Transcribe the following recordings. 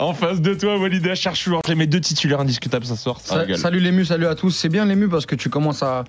En face de toi, Walid Acharchour. Mes deux titulaires indiscutables ce soir. ça Sa- régale. salut l'ému, salut à tous. C'est bien l'ému parce que tu commences à,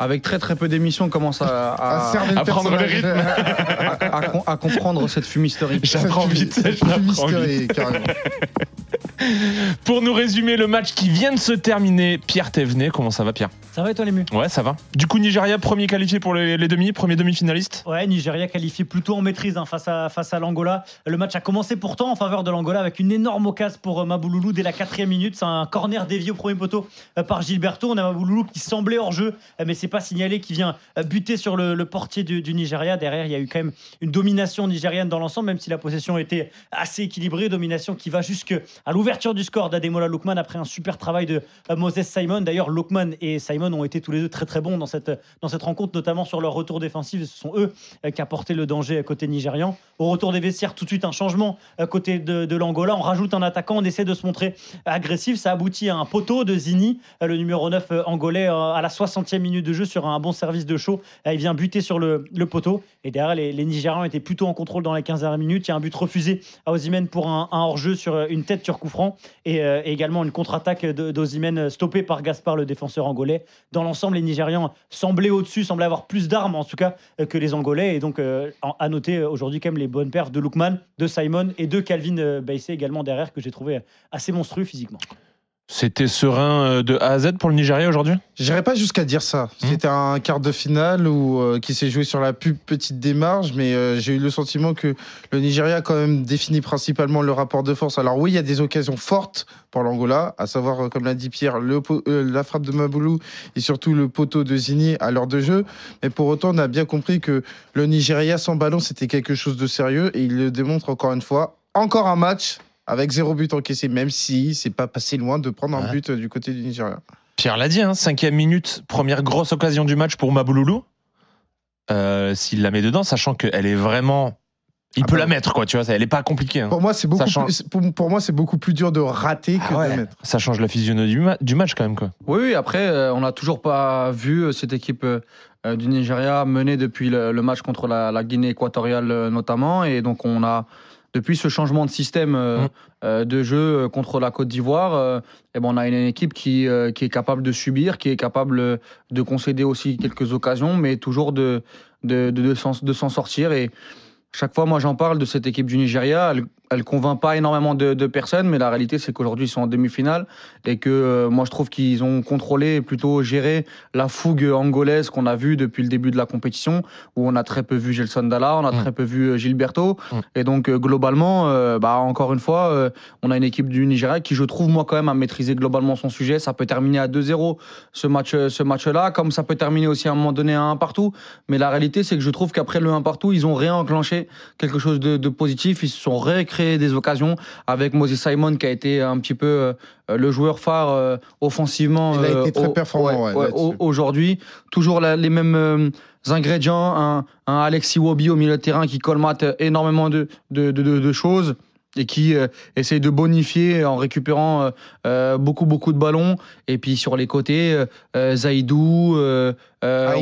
avec très très peu d'émissions, commences à, à, le à prendre le personnage. à- à com- à comprendre cette fumisterie. J'apprends vite, Cette j'apprends vite. carrément. Pour nous résumer le match qui vient de se terminer, Pierre Thévenet, comment ça va Pierre? Ça va et toi l'ému Ouais, ça va. Du coup, Nigeria, premier qualifié pour les, les demi, premier demi-finaliste Ouais, Nigeria qualifié plutôt en maîtrise hein, face à, face à l'Angola. Le match a commencé pourtant en faveur de l'Angola avec une énorme occasion pour euh, Mabouloulou dès la quatrième minute. C'est un corner dévié au premier poteau euh, par Gilberto. On a Mabouloulou qui semblait hors jeu, euh, mais c'est pas signalé, qui vient buter sur le, le portier du, du Nigeria. Derrière, il y a eu quand même une domination nigérienne dans l'ensemble, même si la possession était assez équilibrée. Domination qui va jusqu'à l'ouverture du score d'Ademola Lookman après un super travail de Moses Simon. D'ailleurs, Lookman et Simon ont été tous les deux très très bons dans cette, dans cette rencontre, notamment sur leur retour défensif. Ce sont eux euh, qui apporté le danger côté nigérian. Au retour des vestiaires, tout de suite un changement côté de, l'Angola. On rajoute un attaquant, on essaie de se montrer agressif. Ça aboutit à un poteau de Zini, euh, le numéro 9 euh, angolais, à la 60e minute de jeu sur un bon service de. Euh, Il vient buter sur le, le poteau. Et derrière, les, les Nigérians étaient plutôt en contrôle dans les 15 dernières minutes. Il y a un but refusé à Osimhen pour un, hors-jeu sur une tête sur. Et, également une contre-attaque euh, stoppée par Gaspard, le défenseur angolais. Dans l'ensemble, les Nigérians semblaient au-dessus, semblaient avoir plus d'armes en tout cas euh, que les Angolais. Et donc, euh, à noter euh, aujourd'hui quand même les bonnes perfs de Lookman, de Simon et de Calvin Baissé également derrière, que j'ai trouvé assez monstrueux physiquement. C'était serein euh, de A à Z pour le Nigeria aujourd'hui? J'irais pas jusqu'à dire ça. Hmm. C'était un quart de finale où, euh, qui s'est joué sur la plus petite démarche, mais euh, j'ai eu le sentiment que le Nigeria a quand même défini principalement le rapport de force. Alors oui, il y a des occasions fortes pour l'Angola, à savoir, comme l'a dit Pierre, le, euh, la frappe de Maboulou et surtout le poteau de Zini à l'heure de jeu. Mais pour autant, on a bien compris que le Nigeria sans ballon, c'était quelque chose de sérieux et il le démontre encore une fois. Encore un match avec zéro but encaissé, même si c'est pas passé loin de prendre un but euh, du côté du Nigeria. Pierre l'a dit, hein, cinquième minute, première grosse occasion du match pour Mabouloulou. Euh, S'il la met dedans, sachant qu'elle est vraiment. Il Ah peut bah la mettre, quoi, tu vois, elle est pas compliquée. hein. Pour moi, c'est beaucoup, change. plus, pour, pour moi, c'est beaucoup plus dur de rater que Ah ouais. de mettre. Ça change la physionomie du, ma- du match quand même, quoi. Oui, oui, après, euh, on n'a toujours pas vu euh, cette équipe euh, du Nigeria menée depuis le, le match contre la, la Guinée équatoriale euh, notamment. Et donc, on a, depuis ce changement de système euh, Mm. euh, de jeu euh, contre la Côte d'Ivoire, eh ben, on a une, équipe qui, qui est capable de subir, qui est capable de concéder aussi quelques occasions, mais toujours de, de, de, de s'en de s'en sortir. Et chaque fois, moi, j'en parle de cette équipe du Nigeria. Elle, elle convainc pas énormément de, de personnes, mais la réalité, c'est qu'aujourd'hui, ils sont en demi-finale et que euh, moi, je trouve qu'ils ont contrôlé et plutôt géré la fougue angolaise qu'on a vue depuis le début de la compétition, où on a très peu vu Gelson Dalla, on a Mm. très peu vu euh, Gilberto. Mm. Et donc, euh, globalement, euh, bah, encore une fois, on a une équipe du Nigeria qui, je trouve, moi, quand même, a maîtrisé globalement son sujet. Ça peut terminer à 2-0 ce match, ce match-là, comme ça peut terminer aussi à un moment donné à 1 partout. Mais la réalité, c'est que je trouve qu'après le 1 partout, ils ont réenclenché quelque chose de, de positif. Ils se sont des occasions avec Moses Simon qui a été un petit peu euh, le joueur phare offensivement. Il a été très au- performant, ouais, Aujourd'hui, toujours la- les mêmes euh, ingrédients. Un, un Alexis Wobi au milieu de terrain qui colmate énormément de, de, de- de- de choses et qui euh, essaye de bonifier en récupérant euh, euh, beaucoup beaucoup de ballons et puis sur les côtés Zaidou euh, euh,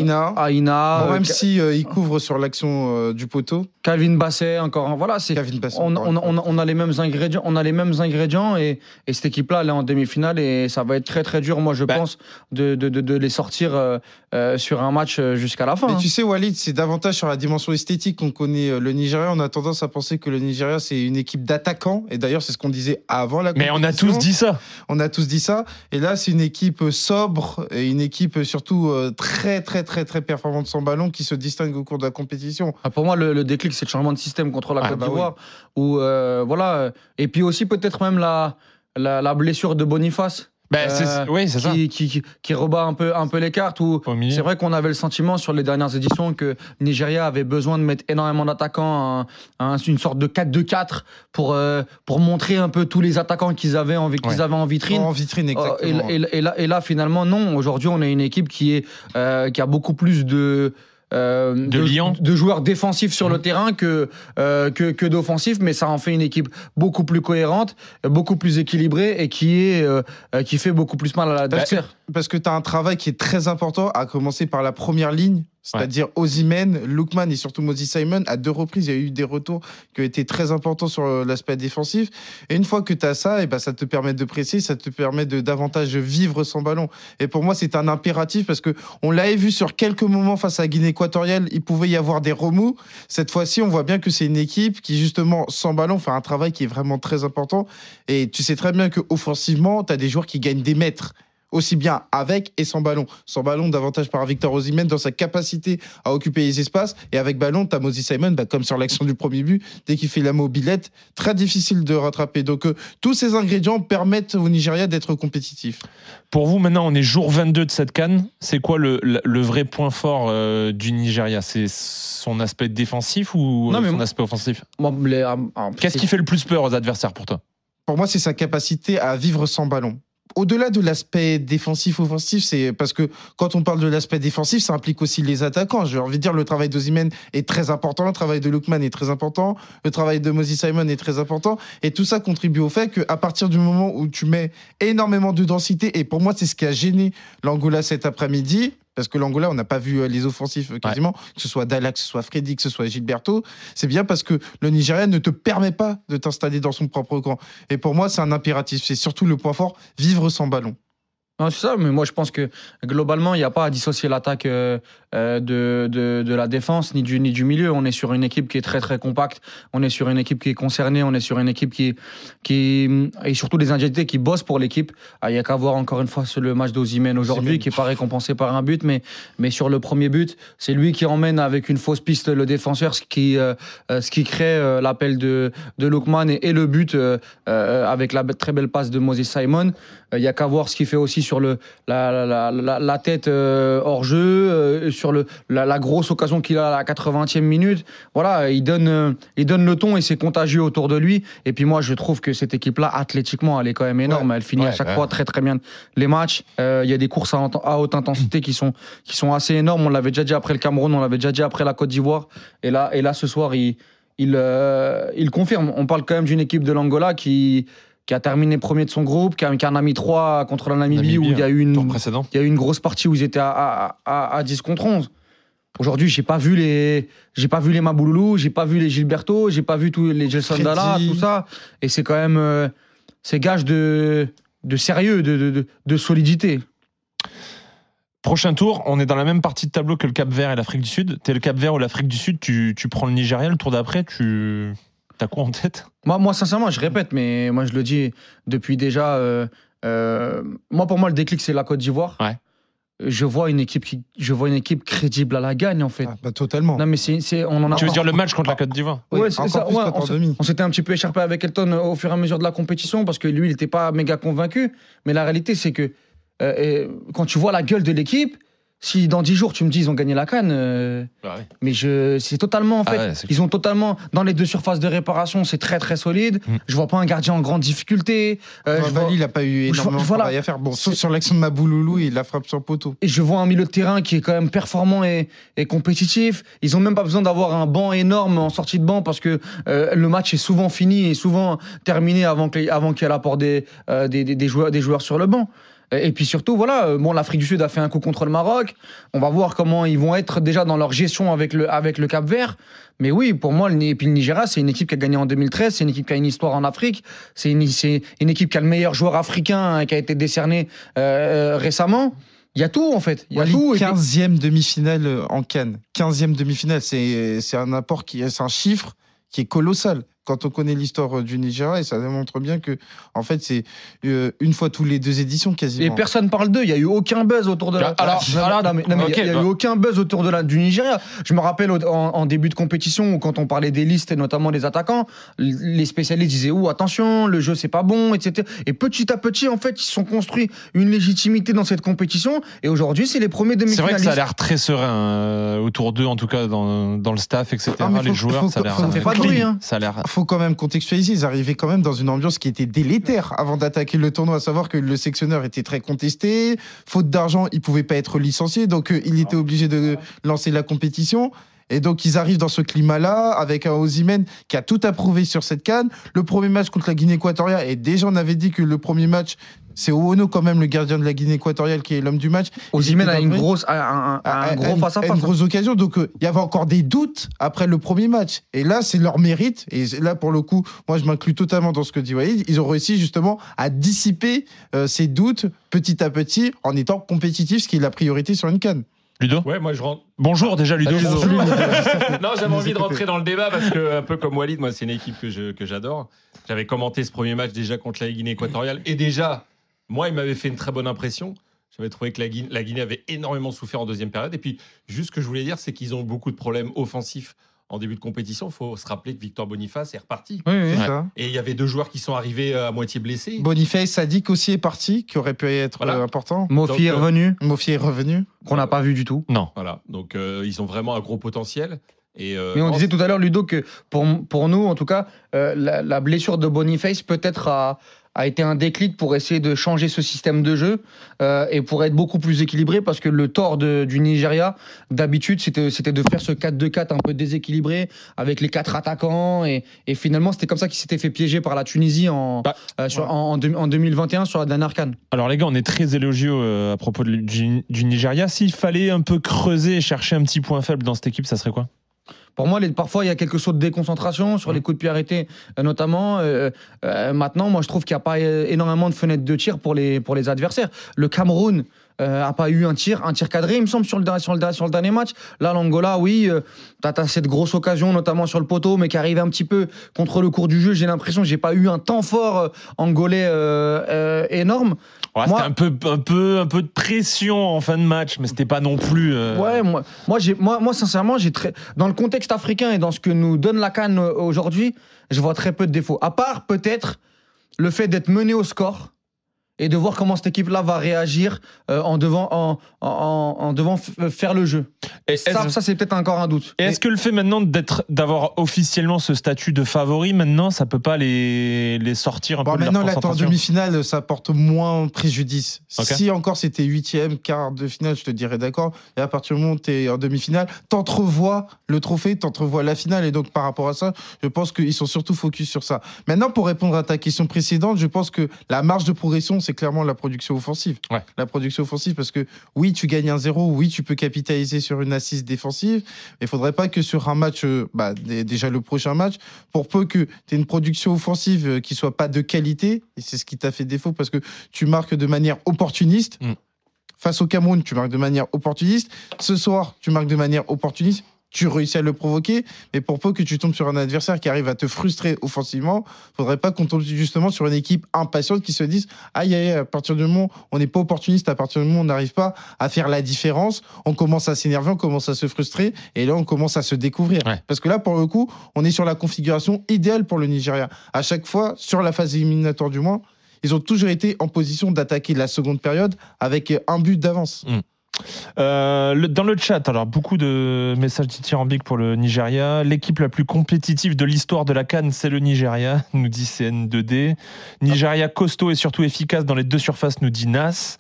Bon, euh, même Ca- si euh, il couvre sur l'action euh, du poteau, Calvin Basset encore voilà c'est on, on- a les mêmes ingrédients, on a les mêmes ingrédients et, et cette équipe-là, elle est en demi-finale et ça va être très très dur, moi je Bah. pense, de, de, de- de les sortir euh, euh, sur un match euh, jusqu'à la fin. Mais hein. tu sais, Walid, c'est davantage sur la dimension esthétique qu'on connaît euh, le Nigeria. On a tendance à penser que le Nigeria, c'est une équipe d'attaquants. Et d'ailleurs, c'est ce qu'on disait avant la Mais on a tous dit ça. On a tous dit ça. Et là, c'est une équipe sobre et une équipe surtout euh, très, très, très, très performante sans ballon qui se distingue au cours de la compétition. Ah, Pour moi, le, le déclic, c'est le changement de système contre la Ah, Côte bah d'Ivoire. où, euh, voilà, euh, et puis aussi peut-être même la, la, la blessure de Boniface. C'est- Euh, oui, c'est ça. qui, qui, qui, qui rebat un peu, un peu les cartes. C'est vrai qu'on avait le sentiment sur les dernières éditions que Nigeria avait besoin de mettre énormément d'attaquants, un- un- une sorte de 4-2-4 pour, euh, pour montrer un peu tous les attaquants qu'ils avaient, en, qu'ils Ouais. avaient en vitrine. En vitrine, et, exactement. et- et là, et là, finalement, non. Aujourd'hui, on a une équipe qui, est, euh, qui a beaucoup plus de. Euh, De joueurs défensifs sur le Mhm. terrain que, euh, que, que d'offensifs, mais ça en fait une équipe beaucoup plus cohérente, beaucoup plus équilibrée et qui, est, euh, qui fait beaucoup plus mal à l'adversaire. Parce que tu as un travail qui est très important, à commencer par la première ligne, C'est-à-dire Ozymen, Lookman et surtout Moses Simon. À deux reprises, il y a eu des retours qui ont été très importants sur euh, l'aspect défensif. Et une fois que tu as ça, et ben, ça te permet de presser, ça te permet de davantage vivre sans ballon. Et pour moi, c'est un impératif parce que on l'avait vu sur quelques moments face à Guinée équatoriale, il pouvait y avoir des remous. Cette fois-ci, on voit bien que c'est une équipe qui, justement, sans ballon, fait un travail qui est vraiment très important. Et tu sais très bien que offensivement, tu as des joueurs qui gagnent des mètres aussi bien avec et sans ballon. Sans ballon, davantage par Victor Osimhen dans sa capacité à occuper les espaces. Et avec ballon, t'as Moses Simon, bah, comme sur l'action du premier but, dès qu'il fait la mobilette, très difficile de rattraper. Donc euh, tous ces ingrédients permettent au Nigeria d'être compétitif. Pour vous, maintenant, on est jour 22 de cette canne. C'est quoi le, le- le vrai point fort euh, du Nigeria? C'est son aspect défensif ou Non, euh, mais son moi- aspect offensif? Qu'est-ce qui fait le plus peur aux adversaires pour toi? Pour moi, c'est sa capacité à vivre sans ballon. Au-delà de l'aspect défensif-offensif, c'est parce que quand on parle de l'aspect défensif, ça implique aussi les attaquants. J'ai envie de dire, le travail d'Ozimène est très important, le travail de Lookman est très important, le travail de Moses Simon est très important. Et tout ça contribue au fait qu'à partir du moment où tu mets énormément de densité, et pour moi, c'est ce qui a gêné l'Angola cet après-midi, parce que l'Angola, on n'a pas vu euh, les offensifs euh, quasiment, que ce soit Dalla, que ce soit Freddy, que ce soit Gilberto, c'est bien parce que le Nigeria ne te permet pas de t'installer dans son propre camp. Et pour moi, c'est un impératif. C'est surtout le point fort, vivre sans ballon. Non, c'est ça, mais moi je pense que globalement, il n'y a pas à dissocier l'attaque euh, de, de, de la défense ni du, ni du milieu. On est sur une équipe qui est très très compacte, on est sur une équipe qui est concernée, on est sur une équipe qui, qui et surtout des individualités qui bossent pour l'équipe. Ah, Il n'y a qu'à voir encore une fois sur le match d'Ozimène aujourd'hui, qui n'est pas récompensé par un but, mais, mais sur le premier but, c'est lui qui emmène avec une fausse piste le défenseur, ce qui, euh, euh, ce qui crée euh, l'appel de, de Lookman et, et le but euh, euh, avec la très belle passe de Moses Simon. Il n'y a qu'à voir ce qu'il fait aussi sur le, la, la, la, la tête euh, hors jeu, euh, sur le, la, la grosse occasion qu'il a à la 80e minute. Voilà, il donne, euh, il donne le ton et c'est contagieux autour de lui. Et puis moi, je trouve que cette équipe-là, athlétiquement, elle est quand même énorme. Elle finit à chaque ouais. fois très très bien les matchs. Euh, Il y a des courses à, haute intensité qui sont, qui sont assez énormes. On l'avait déjà dit après le Cameroun, on l'avait déjà dit après la Côte d'Ivoire. Et là, et là, ce soir, il, il, euh, il confirme. On parle quand même d'une équipe de l'Angola qui, qui a terminé premier de son groupe, qui, a, qui en a mis trois contre la Namibie, où il y a eu une, il y a eu une grosse partie où ils étaient à, à, à, à 10 contre 11. Aujourd'hui, j'ai pas vu les, j'ai pas vu les Mabouloulou, j'ai pas vu les Gilberto, j'ai pas vu tous les Gelson. Dalla, tout ça. Et c'est quand même, euh, c'est gage de, de sérieux, de, de, de, de solidité. Prochain tour, on est dans la même partie de tableau que le Cap Vert et l'Afrique du Sud. T'es le Cap Vert ou l'Afrique du Sud, tu, tu prends le Nigeria, le tour d'après, tu. T'as quoi en tête? Moi, moi, sincèrement, je répète, mais moi, je le dis depuis déjà. euh, euh, moi, pour moi, le déclic, c'est la Côte d'Ivoire. Ouais. Je vois une équipe qui, je vois une équipe crédible à la gagne, en fait. Ah, bah, totalement. Non, mais c'est, c'est- on en a. Tu veux dire le match contre la Côte d'Ivoire? Oui, Ouais, c'est encore ça, plus ouais, on se- demi. On s'était un petit peu écharpé avec Elton au fur et à mesure de la compétition parce que lui, il n'était pas méga convaincu. Mais la réalité, c'est que euh, euh, quand tu vois la gueule de l'équipe, si dans 10 jours tu me dis ils ont gagné la canne, euh, mais je, c'est totalement en Ah fait, ouais, ils ont totalement dans les deux surfaces de réparation, c'est très très solide. Mm. Je vois pas un gardien en grande difficulté. Euh, Bah, je vois- il n'a pas eu énormément de voilà. travail à faire. Bon, sauf sur l'action de Mabouloulou, il la frappe sur le poteau. et je vois un milieu de terrain qui est quand même performant et, et compétitif. Ils ont même pas besoin d'avoir un banc énorme en sortie de banc parce que euh, le match est souvent fini et souvent terminé avant que- avant qu'il y ait l'apport des, euh, des, des- des joueurs, des joueurs sur le banc. Et puis surtout, voilà, euh, bon, l'Afrique du Sud a fait un coup contre le Maroc. On va voir comment ils vont être déjà dans leur gestion avec le, avec le Cap Vert. Mais oui, pour moi, le, et puis le Nigeria, c'est une équipe qui a gagné en 2013, c'est une équipe qui a une histoire en Afrique, c'est une, équipe qui a le meilleur joueur africain hein, qui a été décerné euh, euh, récemment. Il y a tout en fait. Il y a tout. et puis- 15e demi-finale en Cannes. 15e demi-finale, c'est c'est un apport qui c'est un chiffre qui est colossal quand on connaît l'histoire euh, du Nigeria et ça démontre bien que en fait c'est euh, une fois tous les deux éditions Et quasiment. personne parle d'eux. Il y a eu aucun buzz autour de la. Alors, alors, non, mais- non, mais il y a- eu bah. aucun buzz autour de la, du Nigeria. Je me rappelle en, en début de compétition où quand on parlait des listes et notamment des attaquants, les spécialistes disaient ouh attention, le jeu c'est pas bon, etc. Et petit à petit en fait ils se sont construits une légitimité dans cette compétition et aujourd'hui c'est les premiers C'est vrai que demi-finalistes. ça a l'air très serein euh, autour d'eux, en tout cas dans, dans le staff, etc. Ah, les faut- joueurs, faut- ça a l'air Ça fait pas de bruit, hein. Ça a l'air. Faut quand même contextualiser, ils arrivaient quand même dans une ambiance qui était délétère avant d'attaquer le tournoi, à savoir que le sectionneur était très contesté, faute d'argent, il pouvait pas être licencié, donc euh, il était obligé de lancer la compétition. Et donc, ils arrivent dans ce climat-là, avec un Osimhen qui a tout approuvé sur cette canne. Le premier match contre la Guinée équatoriale, et déjà, on avait dit que le premier match, c'est Oono, quand même, le gardien de la Guinée équatoriale, qui est l'homme du match. Osimhen a une grosse, un, un- un à- gros à- face à à face. Une grosse occasion. Donc, euh, il y avait encore des doutes après le premier match. Et là, c'est leur mérite. Et là, pour le coup, moi, je m'inclus totalement dans ce que dit Walid. Ils ont réussi justement à dissiper euh, ces doutes petit à petit en étant compétitifs, ce qui est la priorité sur une canne. Ludo Ouais, moi je rentre. Bonjour déjà Ludo. Bonjour. Ludo. non, j'avais envie de rentrer dans le débat parce que, un peu comme Walid, moi, c'est une équipe que je- que j'adore. J'avais commenté ce premier match déjà contre la Guinée équatoriale. Et déjà, moi, il m'avait fait une très bonne impression. J'avais trouvé que la Guinée, la Guinée avait énormément souffert en deuxième période. Et puis, juste ce que je voulais dire, c'est qu'ils ont beaucoup de problèmes offensifs en début de compétition. Il faut se rappeler que Victor Boniface est reparti. Oui, oui. C'est Ouais. ça. Et il y avait deux joueurs qui sont arrivés euh, à moitié blessés. Boniface, Sadik aussi est parti, qui aurait pu être Voilà. euh, important. Mofi est euh, revenu, Mofi est revenu. qu'on n'a pas vu du tout. Non. Voilà. Donc, euh, ils ont vraiment un gros potentiel. Et, euh, Mais on disait tout à l'heure, Ludo, que pour, pour nous, en tout cas, euh, la, la blessure de Boniface peut-être a, a été un déclic pour essayer de changer ce système de jeu euh, et pour être beaucoup plus équilibré parce que le tort de- du Nigeria, d'habitude, c'était c'était de faire ce 4-2-4 un peu déséquilibré avec les quatre attaquants et, et finalement, c'était comme ça qu'il s'était fait piéger par la Tunisie en, Bah, euh, sur- en, en deux- en 2021 sur la dernière canne. Alors les gars, on est très élogieux euh, à propos de- du, du Nigeria. S'il fallait un peu creuser et chercher un petit point faible dans cette équipe, ça serait quoi? Pour moi, parfois, il y a quelque chose de déconcentration sur les coups de pied arrêtés, euh, notamment. Euh, euh, maintenant, moi, je trouve qu'il n'y a pas énormément de fenêtres de tir pour les, pour les adversaires. Le Cameroun n'a pas eu un tir, un tir cadré, il me semble, sur le, sur le, dernier match. Là, l'Angola, oui, tu as, cette grosse occasion, notamment sur le poteau, mais qui arrive un petit peu contre le cours du jeu. J'ai l'impression que j'ai pas eu un temps fort angolais énorme. Ouais, Moi- C'était un peu, un, peu, un peu de pression en fin de match, mais c'était pas non plus. euh, Ouais, moi, moi, j'ai, moi, moi, sincèrement, j'ai très, dans le contexte africain et dans ce que nous donne la Cannes euh, aujourd'hui, je vois très peu de défauts. À part peut-être le fait d'être mené au score et de voir comment cette équipe-là va réagir euh, en devant, en, en, en devant f- faire le jeu. Et Ça, c'est peut-être encore un doute. Et est-ce que le fait maintenant d'être, d'avoir officiellement ce statut de favori, maintenant, ça peut pas les, les sortir un Bon, peu de leur maintenant, là, t'es en concentration demi-finale, ça porte moins préjudice. Si encore c'était huitième, quart de finale, je te dirais d'accord. Et à partir du moment où t'es en demi-finale, t'entrevois le trophée, t'entrevois la finale. Et donc, par rapport à ça, je pense qu'ils sont surtout focus sur ça. Maintenant, pour répondre à ta question précédente, je pense que la marge de progression, c'est clairement la production offensive. Ouais. La production offensive, parce que oui, tu gagnes un zéro, oui, tu peux capitaliser sur une assise défensive, mais il faudrait pas que sur un match, euh, bah, dé- déjà le prochain match, pour peu que tu aies une production offensive euh, qui soit pas de qualité, et c'est ce qui t'a fait défaut parce que tu marques de manière opportuniste. Mm. Face au Cameroun, tu marques de manière opportuniste. Ce soir, tu marques de manière opportuniste. Tu réussis à le provoquer, mais pour peu que tu tombes sur un adversaire qui arrive à te frustrer offensivement, faudrait pas qu'on tombe justement sur une équipe impatiente qui se dise aïe aïe, à partir du moment où on n'est pas opportuniste, à partir du moment où on n'arrive pas à faire la différence, on commence à s'énerver, on commence à se frustrer, et là on commence à se découvrir. Ouais. Parce que là, pour le coup, on est sur la configuration idéale pour le Nigeria. À chaque fois, sur la phase éliminatoire du moins, ils ont toujours été en position d'attaquer la seconde période avec un but d'avance. Euh, le- dans le chat, alors beaucoup de messages dithyrambiques pour le Nigeria. L'équipe la plus compétitive de l'histoire de la Cannes, c'est le Nigeria, nous dit CN2D. Nigeria costaud et surtout efficace dans les deux surfaces, nous dit Nas.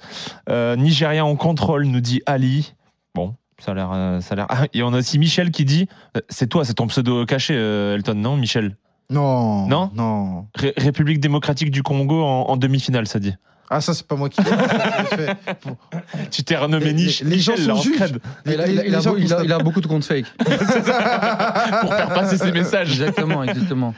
Euh, Nigeria en contrôle, nous dit Ali. Bon, ça a l'air. euh, ça a l'air. Ah, et on a aussi Michel qui dit C'est toi, c'est ton pseudo caché, Elton, non, Michel? Non. Non? Non. Ré- République démocratique du Congo en, en demi-finale, ça dit. Ah, ça, c'est pas moi qui l'ai fait. Tu t'es renommé Les- Nich- les- les gens sont juges. Il a, beaucoup de comptes fake. pour faire passer ses messages. Exactement, exactement.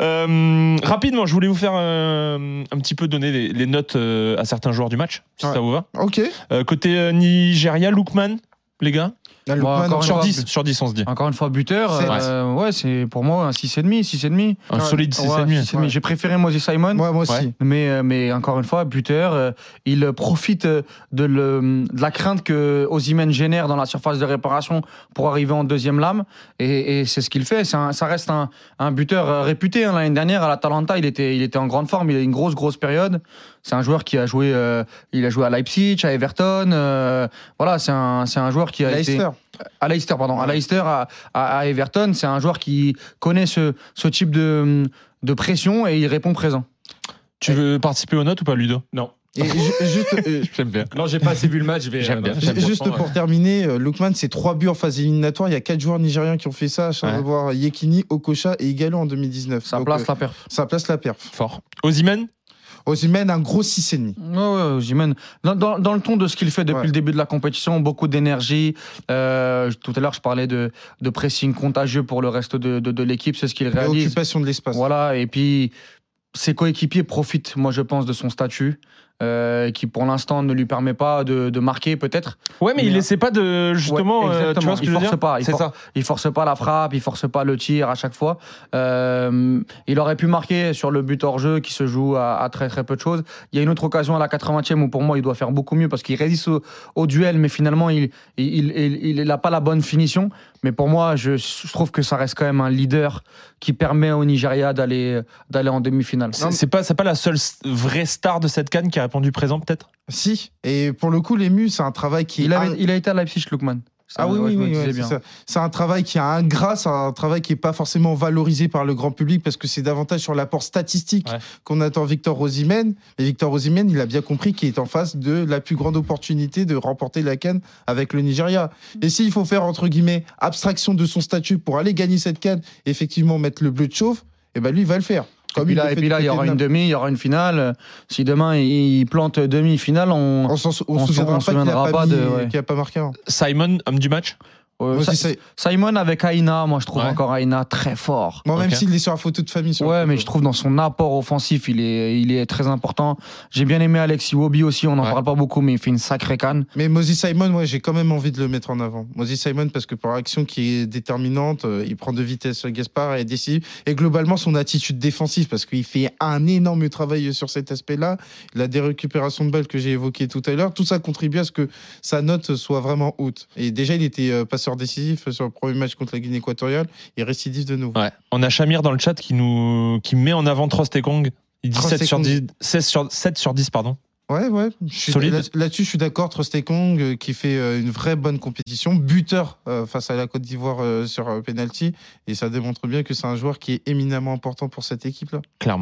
Euh, rapidement, je voulais vous faire euh, un petit peu donner les, les notes euh, à certains joueurs du match, si Ouais. ça vous va. Ok. Euh, côté euh, Nigeria, Lookman, les gars Là, Bon, encore une Sur fois, 10, sur 10, on se dit. Encore une fois, buteur. Euh, ouais, c'est pour moi un 6,5, 6,5. Un Ouais. solide 6,5. Ouais, 6,5. Ouais. J'ai préféré Moses Simon. Ouais, moi aussi. Ouais. Mais, euh, mais encore une fois, buteur, euh, il profite euh, de, le- de la crainte que Osimhen génère dans la surface de réparation pour arriver en deuxième lame. Et, et c'est ce qu'il fait. Un- ça reste un, un buteur réputé. hein. L'année dernière, à l'Atalanta, il était, il était en grande forme. Il a eu une grosse, grosse période. C'est un joueur qui a joué, euh, il a joué à Leipzig, à Everton. euh, voilà, c'est un, c'est un joueur qui a été à Leicester, pardon, à Leicester, à, à- à Everton. C'est un joueur qui connaît ce, ce type de, de pression et il répond présent. Tu veux participer aux notes ou pas, Ludo? Non. Et juste, euh, J'aime bien. Non, j'ai pas assez vu le match. je vais, J'aime euh, bien, j'aime juste pour terminer, Lookman, c'est trois buts en phase éliminatoire. Il y a quatre joueurs nigériens qui ont fait ça, à savoir Yekini, Okocha et Igalo en 2019. Ça Donc, place euh, la perf. ça place la perf. Fort. Ozymen Osimhen, un gros 6,5. Ouais, ouais. Dans, dans- dans le ton de ce qu'il fait depuis Ouais. le début de la compétition, beaucoup d'énergie. Euh, tout à l'heure, je parlais de, de pressing contagieux pour le reste de, de- de l'équipe. C'est ce qu'il réalise. Occupation de l'espace. Voilà, et puis ses coéquipiers profitent, moi je pense, de son statut, euh, qui pour l'instant ne lui permet pas de, de marquer peut-être. Ouais, mais il Mais, essaie pas de justement. Ouais, euh, tu vois ce que Il je veux force dire pas, il for- ça. Il force pas la frappe, il force pas le tir à chaque fois. Euh, il aurait pu marquer sur le but hors jeu qui se joue à, à très très peu de choses. Il y a une autre occasion à la 80e où pour moi il doit faire beaucoup mieux parce qu'il résiste au, au duel, mais finalement il il, il, il, il a pas la bonne finition. Mais pour moi, je, je trouve que ça reste quand même un leader qui permet au Nigeria d'aller d'aller en demi-finale. C'est pas, c'est pas la seule vraie star de cette canne qui a répondu présent, peut-être? Si. Et pour le coup, l'ému, c'est un travail qui Il, in- il a été à Leipzig, Lukman. Ah oui, oui, oui, bien. c'est un travail qui a un gras, c'est un travail qui n'est pas forcément valorisé par le grand public parce que c'est davantage sur l'apport statistique Ouais. qu'on attend Victor Rosimène. Et Victor Rosimène, il a bien compris qu'il est en face de la plus grande opportunité de remporter la canne avec le Nigeria. Et s'il faut faire, entre guillemets, abstraction de son statut pour aller gagner cette canne, effectivement mettre le bleu de chauve, et ben lui, il va le faire. Et puis il là, le et puis là, il y aura de une demi, il y aura une finale. Si demain il plante demi-finale, on, on se souviendra pas se qu'il n'a souviendra pas, pas mis- de- ouais. a pas marqué avant. Simon, homme du match? Euh, Moi Simon avec Aina, moi je trouve Ouais. encore Aina très fort. Moi, même Ok. s'il est sur la photo de famille. sur Ouais, mais je trouve dans son apport offensif, il est, il est très important. J'ai bien aimé Alexis Wobi aussi, on n'en Ouais. parle pas beaucoup, mais il fait une sacrée canne. Mais Moses Simon, ouais, j'ai quand même envie de le mettre en avant. Moses Simon, parce que pour l'action qui est déterminante, euh, il prend de vitesse sur Gaspard et est décisif. Et globalement, son attitude défensive, parce qu'il fait un énorme travail sur cet aspect-là. La dérécupération de balles que j'ai évoquée tout à l'heure, tout ça contribue à ce que sa note soit vraiment haute. Et déjà, il était euh, décisif sur le premier match contre la Guinée équatoriale et récidive de nouveau. Ouais. On a Shamir dans le chat qui nous qui met en avant Trostekong. Il dit 7 sur Trostekong. 10, 16 sur, 7 sur 10, pardon. Ouais, ouais. je suis- Solide. là- Là-dessus, je suis d'accord. Trostekong euh, qui fait euh, une vraie bonne compétition, buteur euh, face à la Côte d'Ivoire euh, sur euh, penalty, et ça démontre bien que c'est un joueur qui est éminemment important pour cette équipe-là. Clairement.